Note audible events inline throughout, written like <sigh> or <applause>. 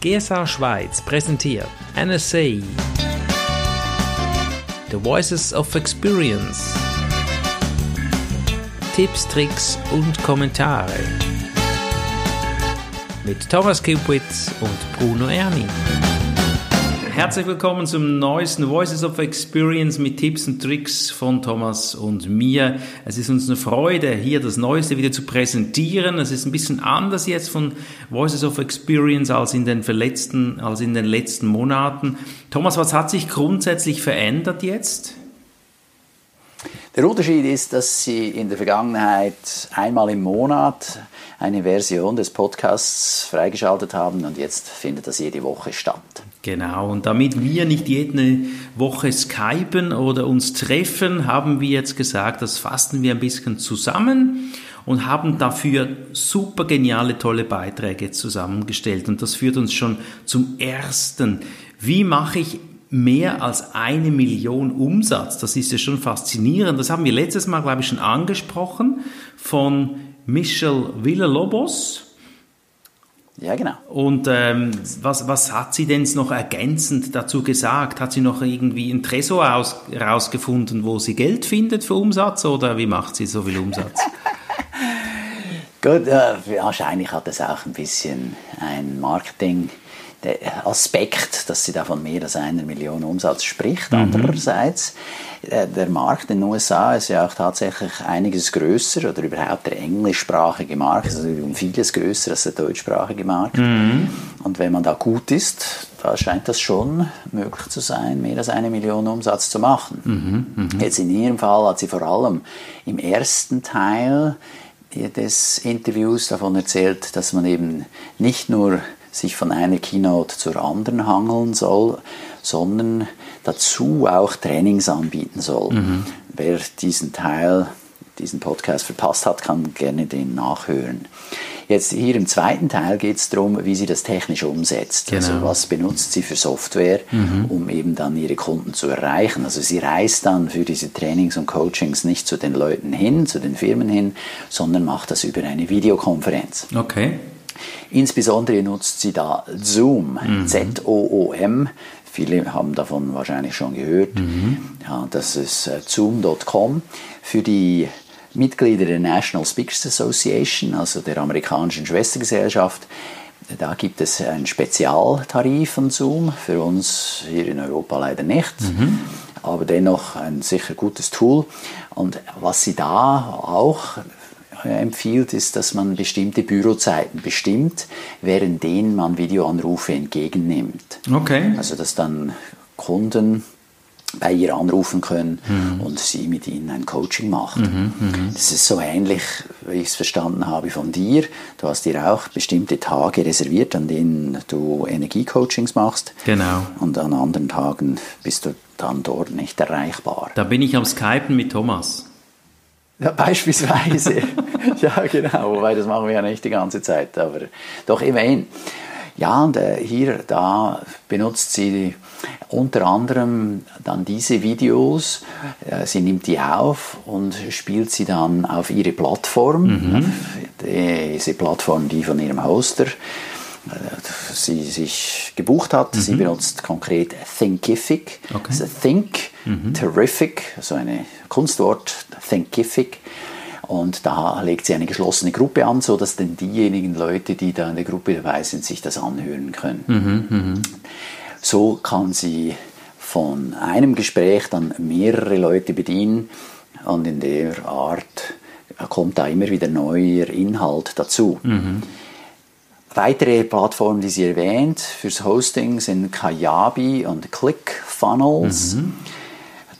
GSA Schweiz präsentiert NSA The Voices of Experience. Tipps, Tricks und Kommentare. Mit Thomas Kupitz und Bruno Erni. Herzlich willkommen zum neuesten Voices of Experience mit Tipps und Tricks von Thomas und mir. Es ist uns eine Freude, hier das Neueste wieder zu präsentieren. Es ist ein bisschen anders jetzt von Voices of Experience als in den, verletzten, als in den letzten Monaten. Thomas, was hat sich grundsätzlich verändert jetzt? Der Unterschied ist, dass Sie in der Vergangenheit einmal im Monat eine Version des Podcasts freigeschaltet haben und jetzt findet das jede Woche statt. Genau, und damit wir nicht jede Woche skypen oder uns treffen, haben wir jetzt gesagt, das fassen wir ein bisschen zusammen und haben dafür super geniale, tolle Beiträge zusammengestellt. Und das führt uns schon zum ersten. Wie mache ich mehr als eine Million Umsatz? Das ist ja schon faszinierend. Das haben wir letztes Mal, glaube ich, schon angesprochen von Michelle Villalobos. Ja, genau. Und ähm, was, was hat sie denn noch ergänzend dazu gesagt? Hat sie noch irgendwie ein Tresor aus, rausgefunden, wo sie Geld findet für Umsatz oder wie macht sie so viel Umsatz? <laughs> <laughs> Gut, äh, wahrscheinlich hat es auch ein bisschen ein Marketing der Aspekt, dass sie da von mehr als einer Million Umsatz spricht. Mhm. Andererseits, äh, der Markt in den USA ist ja auch tatsächlich einiges größer oder überhaupt der englischsprachige Markt ist also um vieles größer als der deutschsprachige Markt. Mhm. Und wenn man da gut ist, da scheint das schon möglich zu sein, mehr als eine Million Umsatz zu machen. Mhm. mhm. Jetzt in ihrem Fall hat sie vor allem im ersten Teil des Interviews davon erzählt, dass man eben nicht nur sich von einer Keynote zur anderen hangeln soll, sondern dazu auch Trainings anbieten soll. Mhm. Wer diesen Teil, diesen Podcast verpasst hat, kann gerne den nachhören. Jetzt hier im zweiten Teil geht es darum, wie sie das technisch umsetzt. Also genau. Also was benutzt sie für Software, mhm. um eben dann ihre Kunden zu erreichen. Also sie reist dann für diese Trainings und Coachings nicht zu den Leuten hin, zu den Firmen hin, sondern macht das über eine Videokonferenz. Okay. Insbesondere nutzt sie da Zoom, mhm. Z-O-O-M. Viele haben davon wahrscheinlich schon gehört. Mhm. Ja, das ist äh, zoom.com. Für die Mitglieder der National Speakers Association, also der amerikanischen Schwestergesellschaft, da gibt es einen Spezialtarif von Zoom, für uns hier in Europa leider nicht, mhm. aber dennoch ein sicher gutes Tool. Und was sie da auch empfiehlt, ist, dass man bestimmte Bürozeiten bestimmt, während denen man Videoanrufe entgegennimmt. Okay. Also dass dann Kunden bei ihr anrufen können mhm. und sie mit ihnen ein Coaching macht. Mhm, mh. Das ist so ähnlich, wie ich es verstanden habe von dir. Du hast dir auch bestimmte Tage reserviert, an denen du Energiecoachings machst. Genau. Und an anderen Tagen bist du dann dort nicht erreichbar. Da bin ich am Skypen mit Thomas. Ja, beispielsweise. <laughs> ja, genau. Wobei, das machen wir ja nicht die ganze Zeit. Aber doch immerhin. Ja, und äh, hier, da benutzt sie unter anderem dann diese Videos. Äh, sie nimmt die auf und spielt sie dann auf ihre Plattform. Mhm. Diese Plattform, die von ihrem Hoster äh, sie sich gebucht hat. Mhm. Sie benutzt konkret Thinkific. Okay. Also Think, mhm. Terrific, also ein Kunstwort, Thinkific. Und da legt sie eine geschlossene Gruppe an, sodass dann diejenigen Leute, die da in der Gruppe dabei sind, sich das anhören können. Mhm, mh. So kann sie von einem Gespräch dann mehrere Leute bedienen und in der Art kommt da immer wieder neuer Inhalt dazu. Mhm. Weitere Plattformen, die sie erwähnt fürs Hosting sind Kajabi und ClickFunnels. Mhm.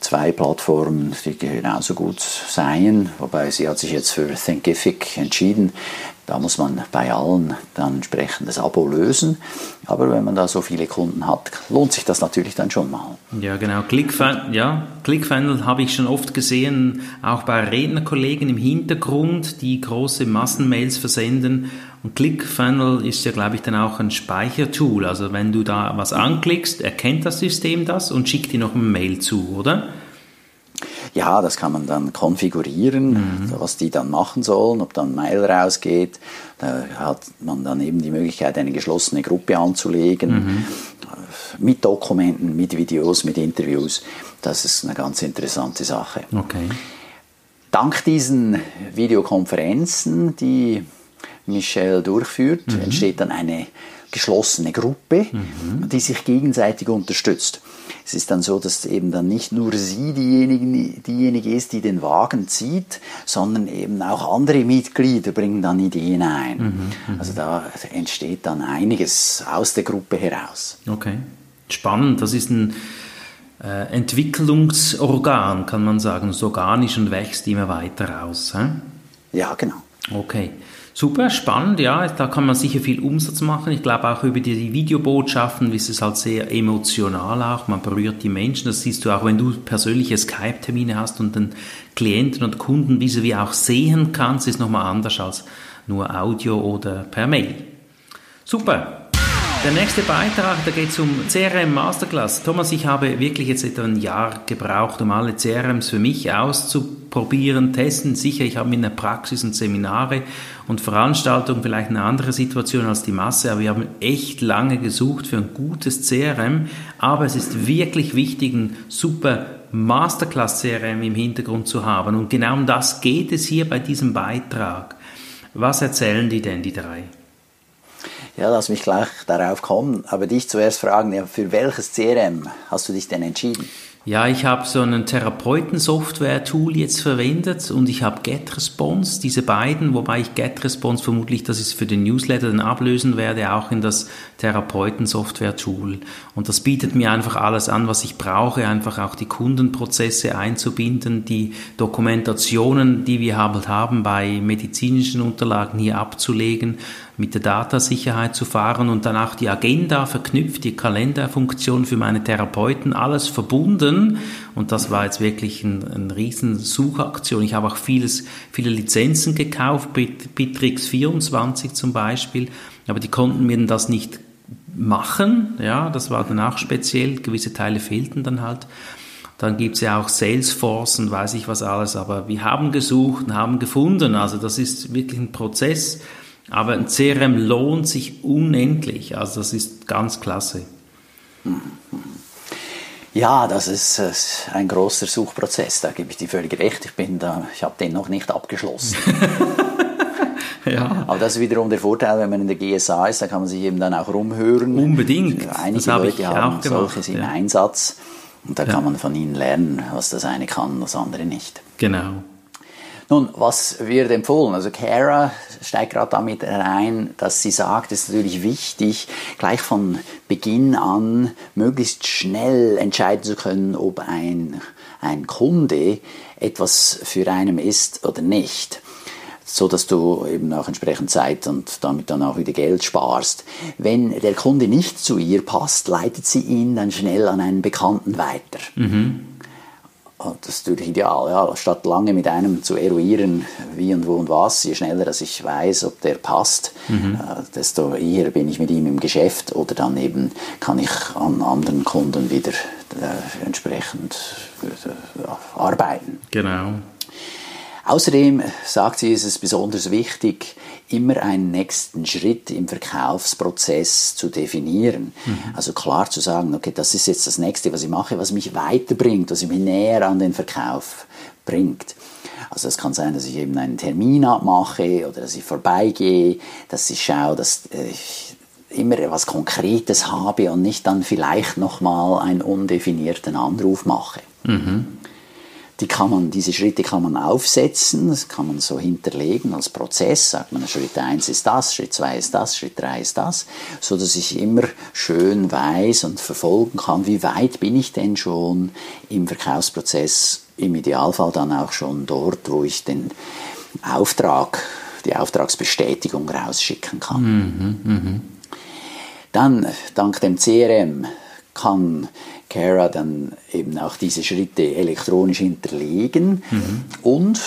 Zwei Plattformen, die genauso gut seien, wobei sie hat sich jetzt für Thinkific entschieden. Da muss man bei allen dann entsprechend das Abo lösen. Aber wenn man da so viele Kunden hat, lohnt sich das natürlich dann schon mal. Ja, genau. ClickFunnels ja, ClickFunnels habe ich schon oft gesehen, auch bei Rednerkollegen im Hintergrund, die große Massenmails versenden. Und ClickFunnels ist ja, glaube ich, dann auch ein Speichertool. Also wenn du da was anklickst, erkennt das System das und schickt dir noch eine Mail zu, oder? Ja, das kann man dann konfigurieren, mhm. was die dann machen sollen, ob dann Mail rausgeht. Da hat man dann eben die Möglichkeit, eine geschlossene Gruppe anzulegen. Mhm. Mit Dokumenten, mit Videos, mit Interviews. Das ist eine ganz interessante Sache. Okay. Dank diesen Videokonferenzen, die Michelle durchführt, mhm. entsteht dann eine geschlossene Gruppe, mhm. die sich gegenseitig unterstützt. Es ist dann so, dass eben dann nicht nur sie diejenige, diejenige ist, die den Wagen zieht, sondern eben auch andere Mitglieder bringen dann Ideen ein. Mhm. mhm. Also da entsteht dann einiges aus der Gruppe heraus. Okay, spannend. Das ist ein äh, Entwicklungsorgan, kann man sagen, organisch und wächst immer weiter aus. Hä? Ja, genau. Okay. Super, spannend, ja, da kann man sicher viel Umsatz machen. Ich glaube auch über die Videobotschaften ist es halt sehr emotional auch, man berührt die Menschen. Das siehst du auch, wenn du persönliche Skype-Termine hast und den Klienten und Kunden wie auch sehen kannst, ist nochmal anders als nur Audio oder per Mail. Super, der nächste Beitrag, da geht es um CRM Masterclass. Thomas, ich habe wirklich jetzt etwa ein Jahr gebraucht, um alle CRMs für mich auszuprobieren, testen. Sicher, ich habe in der Praxis und Seminare und Veranstaltungen vielleicht eine andere Situation als die Masse, aber wir haben echt lange gesucht für ein gutes CRM. Aber es ist wirklich wichtig, ein super Masterclass CRM im Hintergrund zu haben. Und genau um das geht es hier bei diesem Beitrag. Was erzählen die denn, die drei? Ja, lass mich gleich darauf kommen. Aber dich zuerst fragen, ja, für welches CRM hast du dich denn entschieden? Ja, ich habe so einen Therapeuten-Software-Tool jetzt verwendet und ich habe GetResponse, diese beiden, wobei ich GetResponse vermutlich, ich es für den Newsletter dann ablösen werde, auch in das Therapeuten-Software-Tool. Und das bietet mir einfach alles an, was ich brauche, einfach auch die Kundenprozesse einzubinden, die Dokumentationen, die wir halt haben bei medizinischen Unterlagen hier abzulegen, mit der Datasicherheit zu fahren und dann auch die Agenda verknüpft, die Kalenderfunktion für meine Therapeuten, alles verbunden. Und das war jetzt wirklich eine ein riesen Suchaktion. Ich habe auch vieles, viele Lizenzen gekauft, Bitrix 24 zum Beispiel, aber die konnten mir das nicht machen. Ja, das war dann auch speziell. Gewisse Teile fehlten dann halt. Dann gibt es ja auch Salesforce und weiß ich was alles. Aber wir haben gesucht und haben gefunden. Also das ist wirklich ein Prozess. Aber ein CRM lohnt sich unendlich. Also das ist ganz klasse. Ja, das ist ein großer Suchprozess, da gebe ich dir völlig recht. Ich bin da, ich habe den noch nicht abgeschlossen. <laughs> ja. Aber das ist wiederum der Vorteil, wenn man in der GSA ist, da kann man sich eben dann auch rumhören. Unbedingt. Einige Leute haben solches im ja. Einsatz und da ja. kann man von ihnen lernen, was das eine kann, das andere nicht. Genau. Nun, was wird empfohlen? Also Cara steigt gerade damit rein, dass sie sagt, es ist natürlich wichtig, gleich von Beginn an möglichst schnell entscheiden zu können, ob ein, ein Kunde etwas für einen ist oder nicht so dass du eben auch entsprechend Zeit und damit dann auch wieder Geld sparst. Wenn der Kunde nicht zu ihr passt, leitet sie ihn dann schnell an einen Bekannten weiter. Mhm. Das ist natürlich ideal, ja. Statt lange mit einem zu eruieren, wie und wo und was, je schneller dass ich weiß, ob der passt, mhm. äh, desto eher bin ich mit ihm im Geschäft oder dann eben kann ich an anderen Kunden wieder äh, entsprechend äh, arbeiten. Genau. Außerdem sagt sie, ist es besonders wichtig, immer einen nächsten Schritt im Verkaufsprozess zu definieren. Mhm. Also klar zu sagen, okay, das ist jetzt das nächste, was ich mache, was mich weiterbringt, was mich näher an den Verkauf bringt. Also es kann sein, dass ich eben einen Termin abmache oder dass ich vorbeigehe, dass ich schaue, dass ich immer etwas Konkretes habe und nicht dann vielleicht nochmal einen undefinierten Anruf mache. Mhm die kann man, diese Schritte kann man aufsetzen, das kann man so hinterlegen als Prozess, sagt man, Schritt 1 ist das, Schritt 2 ist das, Schritt 3 ist das, so dass ich immer schön weiß und verfolgen kann, wie weit bin ich denn schon im Verkaufsprozess, im Idealfall dann auch schon dort, wo ich den Auftrag, die Auftragsbestätigung rausschicken kann. Mhm, mh. Dann, dank dem CRM, kann Cara dann eben auch diese Schritte elektronisch hinterlegen mhm. und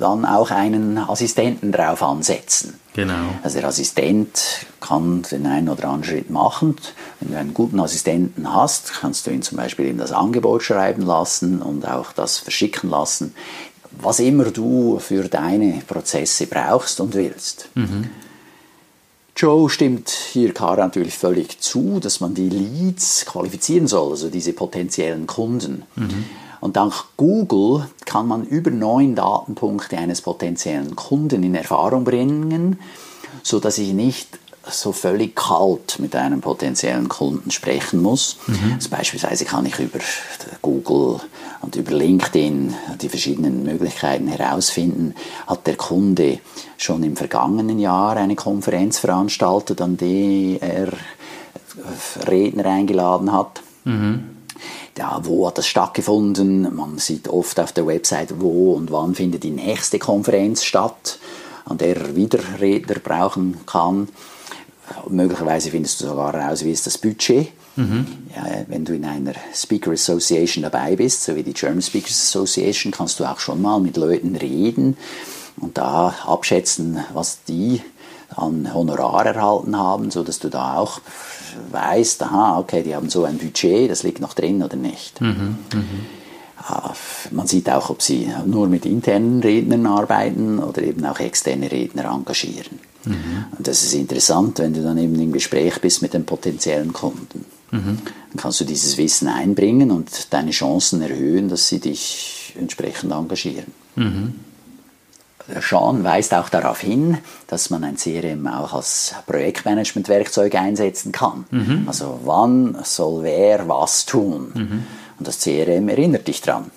dann auch einen Assistenten drauf ansetzen. Genau. Also der Assistent kann den einen oder anderen Schritt machen. Wenn du einen guten Assistenten hast, kannst du ihn zum Beispiel in das Angebot schreiben lassen und auch das verschicken lassen, was immer du für deine Prozesse brauchst und willst. Mhm. Joe stimmt hier Kara natürlich völlig zu, dass man die Leads qualifizieren soll, also diese potenziellen Kunden. Mhm. Und dank Google kann man über neun Datenpunkte eines potenziellen Kunden in Erfahrung bringen, so dass ich nicht so völlig kalt mit einem potenziellen Kunden sprechen muss. Mhm. Also beispielsweise kann ich über Google und über LinkedIn die verschiedenen Möglichkeiten herausfinden, hat der Kunde schon im vergangenen Jahr eine Konferenz veranstaltet, an die er Redner eingeladen hat. Mhm ja, wo hat das stattgefunden? Man sieht oft auf der Website, wo und wann findet die nächste Konferenz statt, an der er wieder Redner brauchen kann. Möglicherweise findest du sogar heraus, wie ist das Budget. Mhm. Ja, wenn du in einer Speaker Association dabei bist, so wie die German Speakers Association, kannst du auch schon mal mit Leuten reden und da abschätzen, was die an Honorar erhalten haben, so dass du da auch weißt, aha, okay, die haben so ein Budget, das liegt noch drin oder nicht. Mhm, mh. Man sieht auch, ob sie nur mit internen Rednern arbeiten oder eben auch externe Redner engagieren. Mhm. Und das ist interessant, wenn du dann eben im Gespräch bist mit den potenziellen Kunden. Mhm. Dann kannst du dieses Wissen einbringen und deine Chancen erhöhen, dass sie dich entsprechend engagieren. Mhm. Sean weist auch darauf hin, dass man ein CRM auch als Projektmanagement-Werkzeug einsetzen kann. Mhm. Also wann soll wer was tun? Mhm. Und das CRM erinnert dich dran.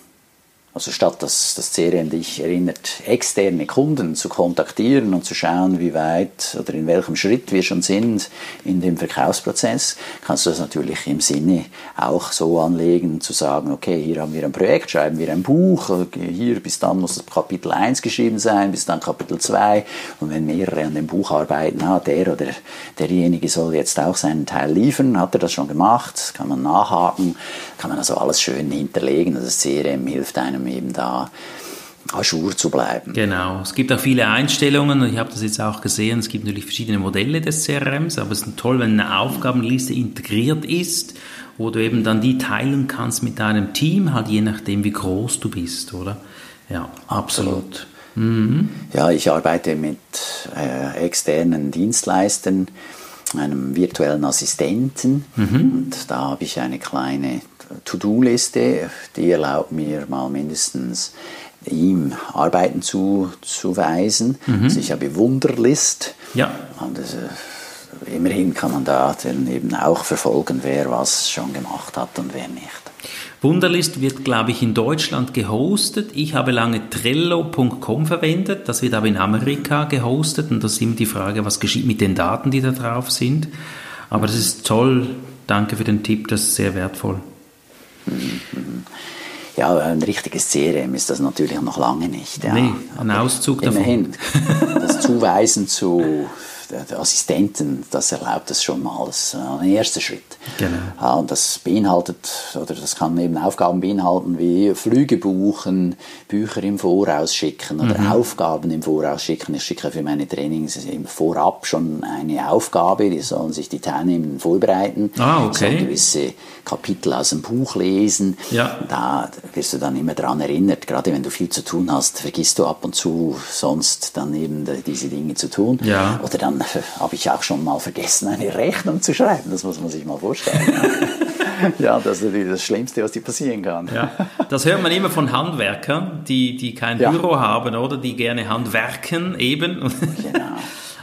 Also statt dass das CRM dich erinnert, externe Kunden zu kontaktieren und zu schauen, wie weit oder in welchem Schritt wir schon sind in dem Verkaufsprozess, kannst du das natürlich im Sinne auch so anlegen, zu sagen, okay, hier haben wir ein Projekt, schreiben wir ein Buch, hier bis dann muss das Kapitel 1 geschrieben sein, bis dann Kapitel 2 und wenn mehrere an dem Buch arbeiten, ah, der oder derjenige soll jetzt auch seinen Teil liefern, hat er das schon gemacht, kann man nachhaken, kann man also alles schön hinterlegen, das CRM hilft einem eben da Ajour zu bleiben. Genau. Es gibt auch viele Einstellungen und ich habe das jetzt auch gesehen. Es gibt natürlich verschiedene Modelle des CRMs, aber es ist toll, wenn eine Aufgabenliste integriert ist, wo du eben dann die teilen kannst mit deinem Team, halt je nachdem, wie groß du bist, oder? Ja, absolut. Mhm. Ja, ich arbeite mit äh, externen Dienstleistern, einem virtuellen Assistenten mhm. und da habe ich eine kleine To-Do-Liste, die erlaubt mir mal mindestens ihm Arbeiten zuzuweisen. Mhm. Also ich habe Wunderlist. Ja. Und das, äh, immerhin kann man da dann eben auch verfolgen, wer was schon gemacht hat und wer nicht. Wunderlist wird, glaube ich, in Deutschland gehostet. Ich habe lange Trello.com verwendet. Das wird aber in Amerika gehostet. Und da ist immer die Frage, was geschieht mit den Daten, die da drauf sind. Aber das ist toll. Danke für den Tipp. Das ist sehr wertvoll. Ja, ein richtiges CRM ist das natürlich noch lange nicht. Ja. Nee, ein Auszug davon. Immerhin, das Zuweisen zu der Assistenten, das erlaubt das schon mal. Das ist ein erster Schritt. Genau. Und das beinhaltet, oder das kann eben Aufgaben beinhalten wie Flüge buchen, Bücher im Voraus schicken oder mhm. Aufgaben im Voraus schicken. Ich schicke für meine Trainings im Vorab schon eine Aufgabe, die sollen sich die Teilnehmenden vorbereiten. Ah, okay. Sollen gewisse Kapitel aus dem Buch lesen. Ja. Da wirst du dann immer daran erinnert, gerade wenn du viel zu tun hast, vergisst du ab und zu sonst dann eben diese Dinge zu tun. Ja. Oder dann <laughs> habe ich auch schon mal vergessen, eine Rechnung zu schreiben. Das muss man sich mal vorstellen. <laughs> ja, das ist natürlich das Schlimmste, was dir passieren kann. Ja, das hört man immer von Handwerkern, die, die kein ja. Büro haben oder die gerne handwerken eben. Genau. <laughs>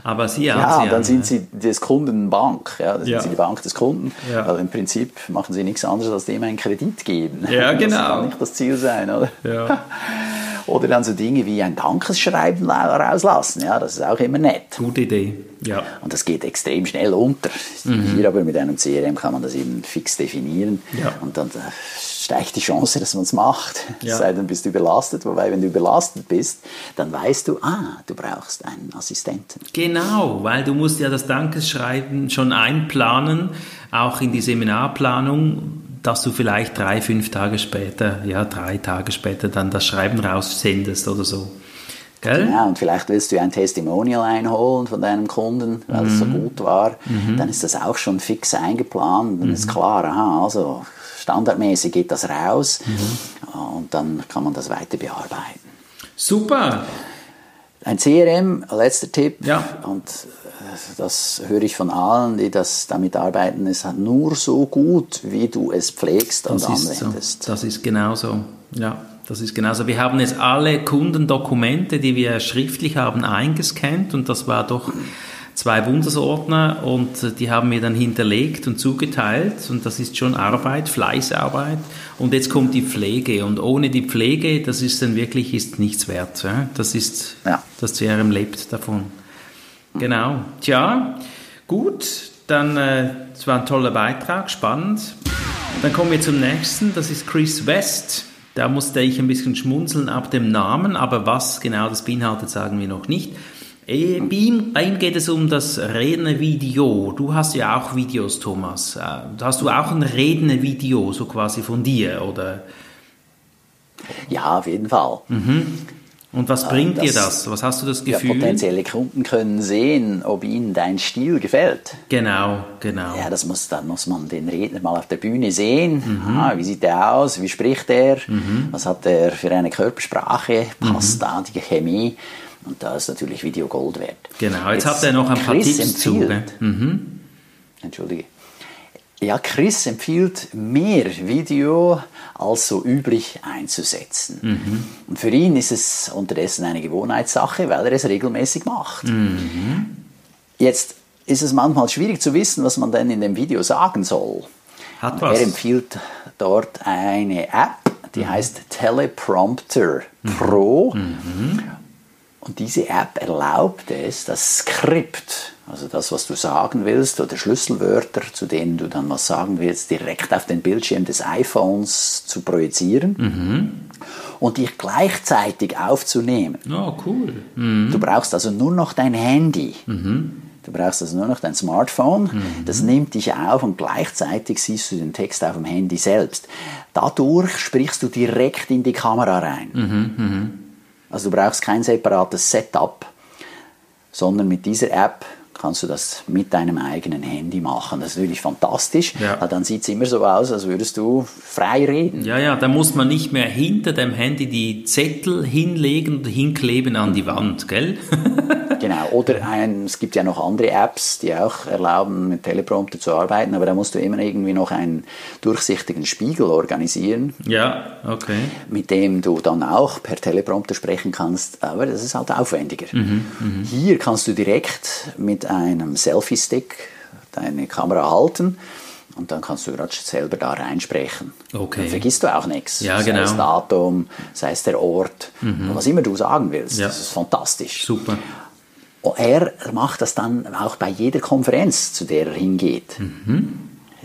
Aber Sie haben Ja, Sie dann sind Sie des Kunden Bank. Ja, dann sind Ja. Sie die Bank des Kunden. Ja. Also im Prinzip machen Sie nichts anderes, als dem einen Kredit geben. Ja, Das genau. kann nicht das Ziel sein, oder? Ja. Oder dann so Dinge wie ein Dankesschreiben la- rauslassen. Ja, das ist auch immer nett. Gute Idee. Ja. Und das geht extrem schnell unter. Hier aber mit einem CRM kann man das eben fix definieren. Mhm. Ja. Und dann äh, steigt die Chance, dass man es macht. Ja. <laughs> Sei denn, bist du überlastet. Wobei, wenn du überlastet bist, dann weißt du, ah, du brauchst einen Assistenten. Genau, weil du musst ja das Dankeschreiben schon einplanen, auch in die Seminarplanung, dass du vielleicht drei, fünf Tage später, ja, drei Tage später dann das Schreiben raussendest oder so. Gell? Genau, und vielleicht willst du ein Testimonial einholen von deinem Kunden, weil es so Mhm. gut war. Dann ist das auch schon fix eingeplant. Dann Mhm. ist klar, aha, also standardmäßig geht das raus Mhm. und dann kann man das weiter bearbeiten. Super. Ein CRM, letzter Tipp, Ja. und das höre ich von allen, die das damit arbeiten, ist nur so gut, wie du es pflegst und Das ist so. anwendest. Das ist genauso. Ja, das ist genauso. Wir haben jetzt alle Kundendokumente, die wir schriftlich haben, eingescannt und das war doch zwei Bundesordner und die haben wir dann hinterlegt und zugeteilt und das ist schon Arbeit, Fleißarbeit und jetzt kommt die Pflege und ohne die Pflege, das ist dann wirklich ist nichts wert. Das ist, Ja. das CRM lebt davon. Genau. Tja, gut, dann, äh, es war ein toller Beitrag, spannend. Dann kommen wir zum nächsten, das ist Chris West. Da musste ich ein bisschen schmunzeln ab dem Namen, aber was genau das beinhaltet, sagen wir noch nicht. Eh, Bei ihm, geht es um das Rednervideo. Du hast ja auch Videos, Thomas. Äh, Hast du auch ein Rednervideo, so quasi von dir? Oder? Ja, auf jeden Fall. Und was bringt dir das-? Was hast du das Ja, Gefühl? potenzielle Kunden können sehen, ob ihnen dein Stil gefällt. genau, genau. Ja, das muss, dann muss man den Redner mal auf der Bühne sehen. Mhm. Ah, wie sieht er aus? Wie spricht er? Was hat er für eine Körpersprache? Passt Mhm. da die Chemie? Und da ist natürlich Video Gold wert. Genau, jetzt, hat er noch ein paar Chris Tipps zu. empfiehlt- gell? Mhm. Entschuldige. Ja, Chris empfiehlt mehr Video als so üblich einzusetzen. Mhm. Und für ihn ist es unterdessen eine Gewohnheitssache, weil er es regelmäßig macht. Mhm. Jetzt ist es manchmal schwierig zu wissen, was man denn in dem Video sagen soll. Hat Er was. empfiehlt dort eine App, die Mhm. heißt Teleprompter Pro. Und diese App erlaubt es, das Skript, also das, was du sagen willst, oder Schlüsselwörter, zu denen du dann was sagen willst, direkt auf den Bildschirm des iPhones zu projizieren Mhm. und dich gleichzeitig aufzunehmen. Oh, cool. Mhm. Du brauchst also nur noch dein Handy. Du brauchst also nur noch dein Smartphone. Das nimmt dich auf und gleichzeitig siehst du den Text auf dem Handy selbst. Dadurch sprichst du direkt in die Kamera rein. Also du brauchst kein separates Setup, sondern mit dieser App kannst du das mit deinem eigenen Handy machen. Das ist natürlich fantastisch, Ja. weil dann sieht es immer so aus, als würdest du frei reden. Ja, ja, da muss man nicht mehr hinter dem Handy die Zettel hinlegen und hinkleben an die Wand, gell? <laughs> Genau, oder ein, es gibt ja noch andere Apps, die auch erlauben, mit Teleprompter zu arbeiten, aber da musst du immer irgendwie noch einen durchsichtigen Spiegel organisieren, ja, okay. mit dem du dann auch per Teleprompter sprechen kannst, aber das ist halt aufwendiger. Hier kannst du direkt mit einem Selfie-Stick deine Kamera halten und dann kannst du gerade selber da reinsprechen. Okay. Dann vergisst du auch nichts. Ja, sei es genau. Datum, sei es der Ort, was immer du sagen willst. Ja. Das ist fantastisch. Super. Und er macht das dann auch bei jeder Konferenz, zu der er hingeht.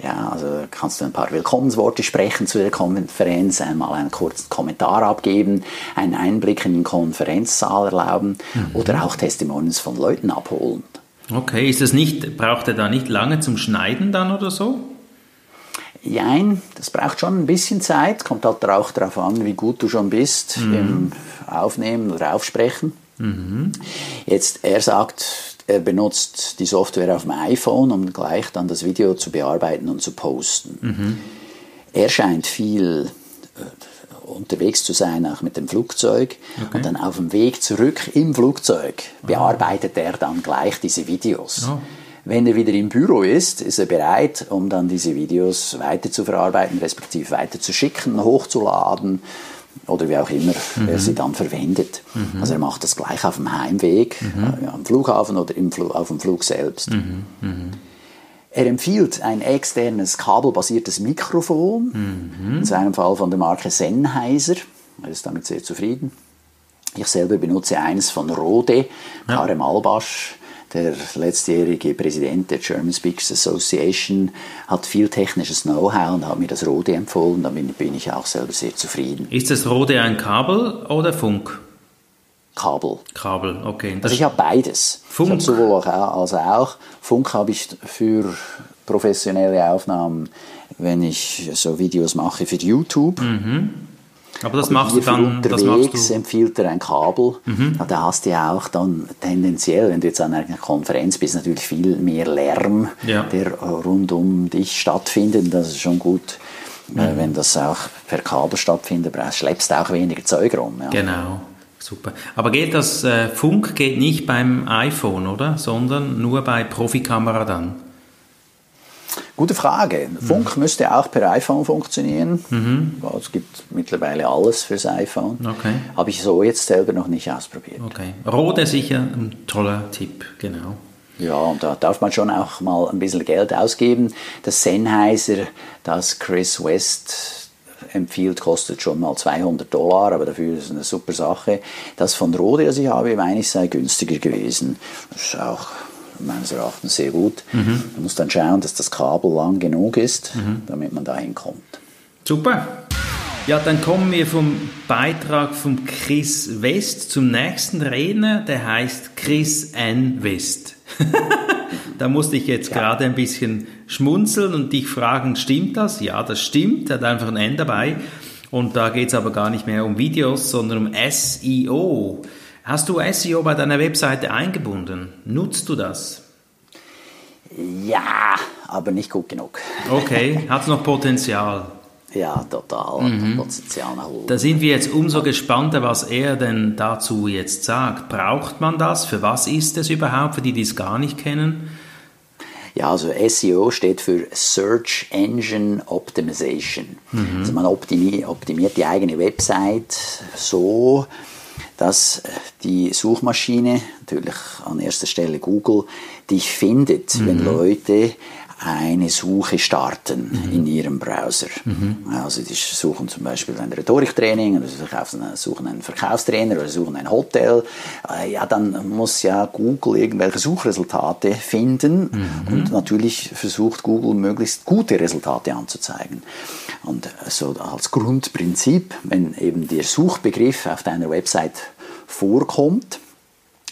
Ja, also kannst du ein paar Willkommensworte sprechen zu der Konferenz, einmal einen kurzen Kommentar abgeben, einen Einblick in den Konferenzsaal erlauben oder auch Testimonials von Leuten abholen. Okay, ist es nicht, braucht er da nicht lange zum Schneiden dann oder so? Jein, das braucht schon ein bisschen Zeit, kommt halt auch darauf an, wie gut du schon bist im Aufnehmen oder Aufsprechen. Jetzt, er sagt, er benutzt die Software auf dem iPhone, um gleich dann das Video zu bearbeiten und zu posten. Er scheint viel äh, unterwegs zu sein, auch mit dem Flugzeug. Und dann auf dem Weg zurück im Flugzeug bearbeitet er dann gleich diese Videos. Oh. Wenn er wieder im Büro ist, ist er bereit, um dann diese Videos weiter zu verarbeiten, respektive weiter zu schicken, hochzuladen oder wie auch immer er sie dann verwendet. Also er macht das gleich auf dem Heimweg, äh, am Flughafen oder im Flu auf dem Flug selbst. Er empfiehlt ein externes kabelbasiertes Mikrofon, in seinem Fall von der Marke Sennheiser. Er ist damit sehr zufrieden. Ich selber benutze eines von Rode, Karem Albasch, der letztjährige Präsident der German Speakers Association, hat viel technisches Know-how und hat mir das Rode empfohlen. Damit bin ich auch selber sehr zufrieden. Ist das Rode ein Kabel oder Funk? Kabel. Kabel, okay. Das Also ich habe beides. Funk. Ich habe sowohl auch als auch. Funk habe ich für professionelle Aufnahmen, wenn ich so Videos mache für YouTube. Aber das machst du dann unterwegs du. empfiehlt er ein Kabel. Mhm. Ja, da hast du ja auch dann tendenziell, wenn du jetzt an einer Konferenz bist, natürlich viel mehr Lärm, Ja. der rund um dich stattfindet. Das ist schon gut, äh, wenn das auch per Kabel stattfindet. aber schleppst du auch weniger Zeug rum. Ja. Genau. Super. Aber geht das äh, Funk geht nicht beim iPhone, oder? Sondern nur bei Profikamera dann? Gute Frage. Funk müsste auch per iPhone funktionieren. Ja, Es gibt mittlerweile alles fürs iPhone. Okay. Habe ich so jetzt selber noch nicht ausprobiert. Okay. Rode sicher ein toller Tipp, genau. Ja, und da darf man schon auch mal ein bisschen Geld ausgeben. Das Sennheiser, das Chris West empfiehlt, kostet schon mal 200 Dollar, aber dafür ist es eine super Sache. Das von Rode, das ich habe, meine ich, sei günstiger gewesen. Das ist auch meines Erachtens sehr gut. Man muss dann schauen, dass das Kabel lang genug ist, damit man da hinkommt. Super. Ja, dann kommen wir vom Beitrag von Chris West zum nächsten Redner, der heißt Chris N. West. <laughs> da musste ich jetzt gerade ein bisschen schmunzeln und dich fragen, stimmt das? Ja, das stimmt, er hat einfach ein N dabei. Und da geht es aber gar nicht mehr um Videos, sondern um SEO. Hast du SEO bei deiner Webseite eingebunden? Nutzt du das? Ja, aber nicht gut genug. Okay, hat es noch Potenzial? Ja, total. Mhm. Potenzial nach oben. Da sind wir jetzt umso gespannter, was er denn dazu jetzt sagt. Braucht man das? Für was ist es überhaupt, für die, die es gar nicht kennen? Ja, also SEO steht für Search Engine Optimization. Also man optimi optimiert die eigene Website so, dass die Suchmaschine, natürlich an erster Stelle Google, dich findet, wenn Leute eine Suche starten in ihrem Browser. Also die suchen zum Beispiel ein Rhetoriktraining oder sie suchen einen Verkaufstrainer oder suchen ein Hotel. Äh, Ja, dann muss ja Google irgendwelche Suchresultate finden und natürlich versucht Google möglichst gute Resultate anzuzeigen. Und so als Grundprinzip, wenn eben der Suchbegriff auf deiner Website vorkommt,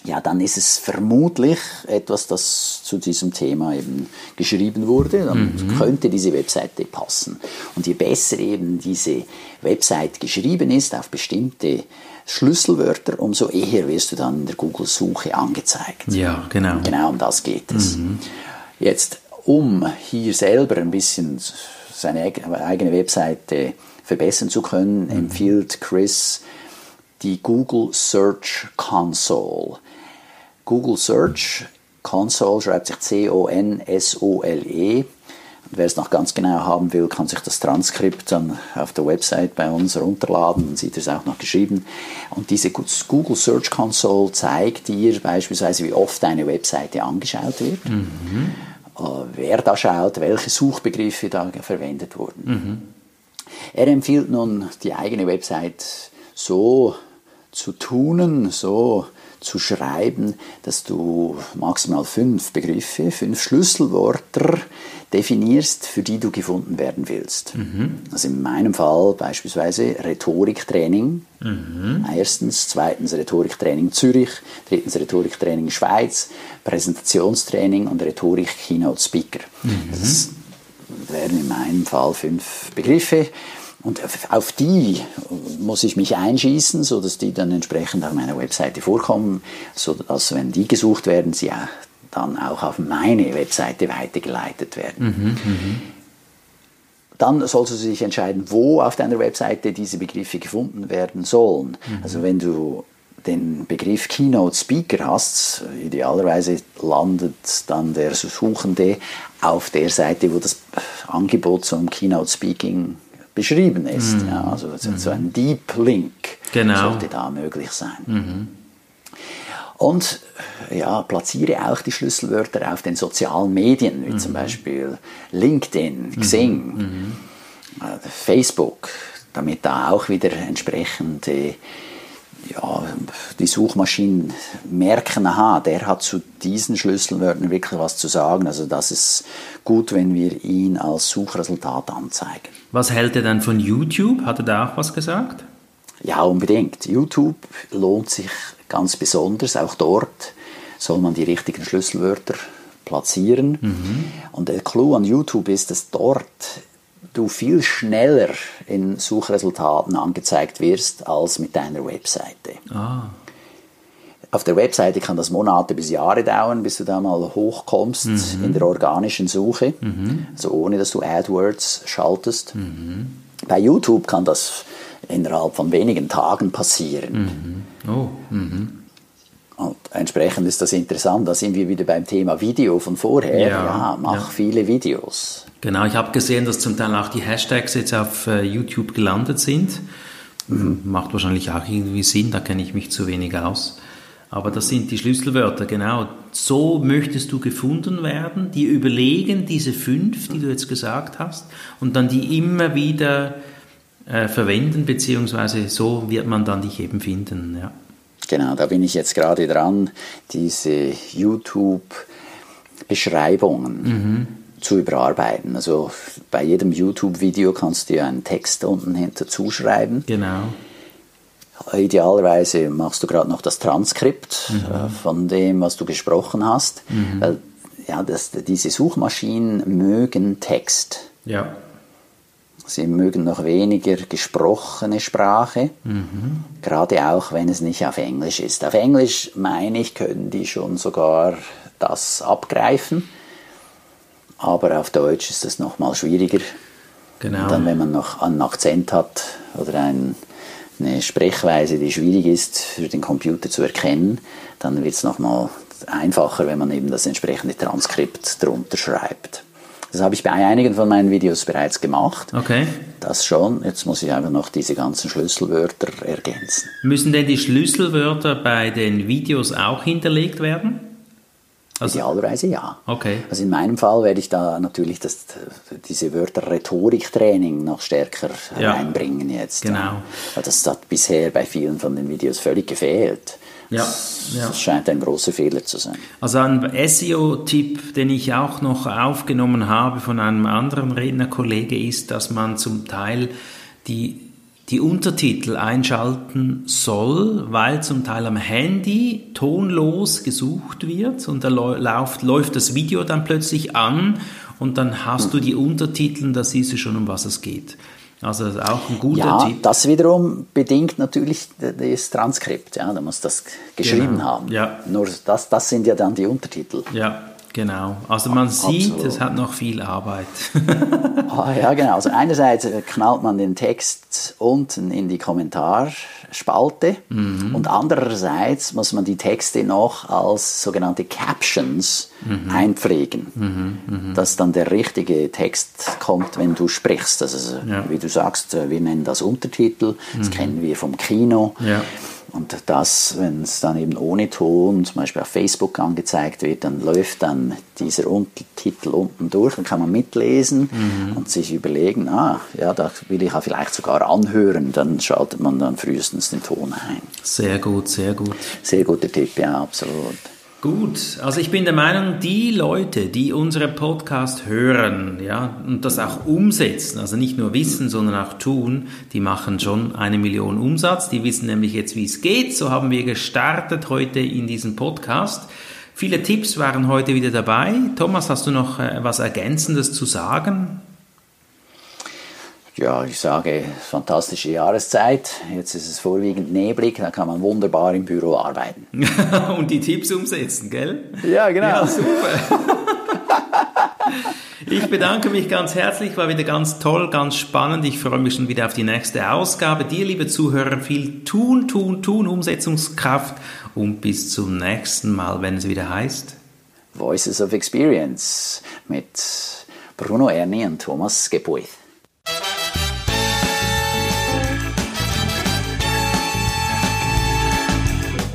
ja, dann ist es vermutlich etwas, das zu diesem Thema eben geschrieben wurde. Dann könnte diese Webseite passen. Und je besser eben diese Website geschrieben ist auf bestimmte Schlüsselwörter, umso eher wirst du dann in der Google-Suche angezeigt. Ja, genau. Genau um das geht es. Jetzt, um hier selber ein bisschen seine eig- eigene Webseite verbessern zu können, empfiehlt Chris die Google Search Console. Google Search Console schreibt sich C-O-N-S-O-L-E. Und wer es noch ganz genau haben will, kann sich das Transkript dann auf der Website bei uns runterladen, dann sieht es auch noch geschrieben. Und diese Google Search Console zeigt dir beispielsweise, wie oft deine Webseite angeschaut wird, äh, wer da schaut, welche Suchbegriffe da verwendet wurden. Er empfiehlt nun, die eigene Website so zu tunen, so zu schreiben, dass du maximal fünf Begriffe, fünf Schlüsselwörter definierst, für die du gefunden werden willst. Also in meinem Fall beispielsweise Rhetoriktraining. Erstens, zweitens Rhetoriktraining Zürich, drittens Rhetoriktraining Schweiz, Präsentationstraining und Rhetorik Keynote Speaker. Das wären in meinem Fall fünf Begriffe. Und auf die muss ich mich einschießen, sodass die dann entsprechend auf meiner Webseite vorkommen, sodass, wenn die gesucht werden, sie dann auch auf meine Webseite weitergeleitet werden. Dann sollst du sich entscheiden, wo auf deiner Webseite diese Begriffe gefunden werden sollen. Also wenn du den Begriff Keynote Speaker hast, idealerweise landet dann der Suchende auf der Seite, wo das Angebot zum Keynote Speaking beschrieben ist. Ja, also so so ein Deep Link Genau. sollte da möglich sein. Und ja, platziere auch die Schlüsselwörter auf den sozialen Medien, wie zum Beispiel LinkedIn, Xing, äh, Facebook, damit da auch wieder entsprechende ja, die Suchmaschinen merken, aha, der hat zu diesen Schlüsselwörtern wirklich was zu sagen. Also das ist gut, wenn wir ihn als Suchresultat anzeigen. Was hält er dann von YouTube? Hat er da auch was gesagt? Ja, unbedingt. YouTube lohnt sich ganz besonders. Auch dort soll man die richtigen Schlüsselwörter platzieren. Und der Clou an YouTube ist, dass dort du viel schneller in Suchresultaten angezeigt wirst als mit deiner Webseite. Ah. Auf der Webseite kann das Monate bis Jahre dauern, bis du da mal hochkommst Mhm. in der organischen Suche, also ohne dass du AdWords schaltest. Mhm. Bei YouTube kann das innerhalb von wenigen Tagen passieren. Oh. Mhm. Und entsprechend ist das interessant. Da sind wir wieder beim Thema Video von vorher. Ja, Ja, mach ja. viele Videos. Genau, ich habe gesehen, dass zum Teil auch die Hashtags jetzt auf äh, YouTube gelandet sind. Macht wahrscheinlich auch irgendwie Sinn, da kenne ich mich zu wenig aus. Aber das sind die Schlüsselwörter, genau. So möchtest du gefunden werden. Die überlegen diese fünf, die du jetzt gesagt hast, und dann die immer wieder äh, verwenden, beziehungsweise so wird man dann dich eben finden. Ja. Genau, da bin ich jetzt gerade dran, diese YouTube-Beschreibungen zu überarbeiten. Also bei jedem YouTube-Video kannst du ja einen Text unten hinter zuschreiben. Genau. Idealerweise machst du gerade noch das Transkript äh, von dem, was du gesprochen hast. Weil ja, das, diese Suchmaschinen mögen Text. Ja. Sie mögen noch weniger gesprochene Sprache, gerade auch wenn es nicht auf Englisch ist. Auf Englisch, meine ich, können die schon sogar das abgreifen, aber auf Deutsch ist das nochmal schwieriger. Genau. Und dann, wenn man noch einen Akzent hat oder ein, eine Sprechweise, die schwierig ist für den Computer zu erkennen, dann wird es nochmal einfacher, wenn man eben das entsprechende Transkript drunter schreibt. Das habe ich bei einigen von meinen Videos bereits gemacht. Okay. Das schon. Jetzt muss ich einfach noch diese ganzen Schlüsselwörter ergänzen. Müssen denn die Schlüsselwörter bei den Videos auch hinterlegt werden? Also, Idealerweise ja. okay. Also in meinem Fall werde ich da natürlich das, diese Wörter Rhetoriktraining noch stärker Ja. reinbringen jetzt. Genau. Weil Das hat bisher bei vielen von den Videos völlig gefehlt. Ja, Das, ja. das scheint ein großer Fehler zu sein. Also ein SEO-Tipp, den ich auch noch aufgenommen habe von einem anderen Rednerkollege, ist, dass man zum Teil die, die Untertitel einschalten soll, weil zum Teil am Handy tonlos gesucht wird und da läuft, läuft das Video dann plötzlich an und dann hast du die Untertitel, da siehst du schon, um was es geht. Also das ist auch ein guter Ja, Tipp. das wiederum bedingt natürlich das Transkript. Ja, da muss das geschrieben Genau. haben. Ja. Nur das, das sind ja dann die Untertitel. Ja, genau. Also man sieht, Absolut. es hat noch viel Arbeit. Ah, ja, genau. Also <laughs> einerseits äh, knallt man den Text unten in die Kommentarspalte Mhm. und andererseits muss man die Texte noch als sogenannte Captions Mhm. einpflegen, dass dann der richtige Text kommt, wenn du sprichst. Also, Ja. Mhm. wie du sagst, äh, wir nennen das Untertitel, das kennen wir vom Kino. Ja. Und das, wenn es dann eben ohne Ton zum Beispiel auf Facebook angezeigt wird, dann läuft dann dieser Untertitel unten durch und kann man mitlesen und sich überlegen, ah, ja, da will ich ja vielleicht sogar anhören, dann schaltet man dann frühestens den Ton ein. Sehr gut, sehr gut. Sehr guter Tipp, ja, absolut. Gut, also ich bin der Meinung, die Leute, die unseren Podcast hören, ja, und das auch umsetzen, also nicht nur wissen, sondern auch tun, die machen schon eine Million Umsatz. Die wissen nämlich jetzt, wie es geht. So haben wir gestartet heute in diesem Podcast. Viele Tipps waren heute wieder dabei. Thomas, hast du noch äh, was Ergänzendes zu sagen? Ja, ich sage, fantastische Jahreszeit. Jetzt ist es vorwiegend neblig, da kann man wunderbar im Büro arbeiten. <laughs> und die Tipps umsetzen, gell? Ja, genau. Ja, super. Ich bedanke mich ganz herzlich, war wieder ganz toll, ganz spannend. Ich freue mich schon wieder auf die nächste Ausgabe. Dir, liebe Zuhörer, viel tun, tun, tun, Umsetzungskraft und bis zum nächsten Mal, wenn es wieder heißt. Voices of Experience mit Bruno Erni und Thomas Gebuith.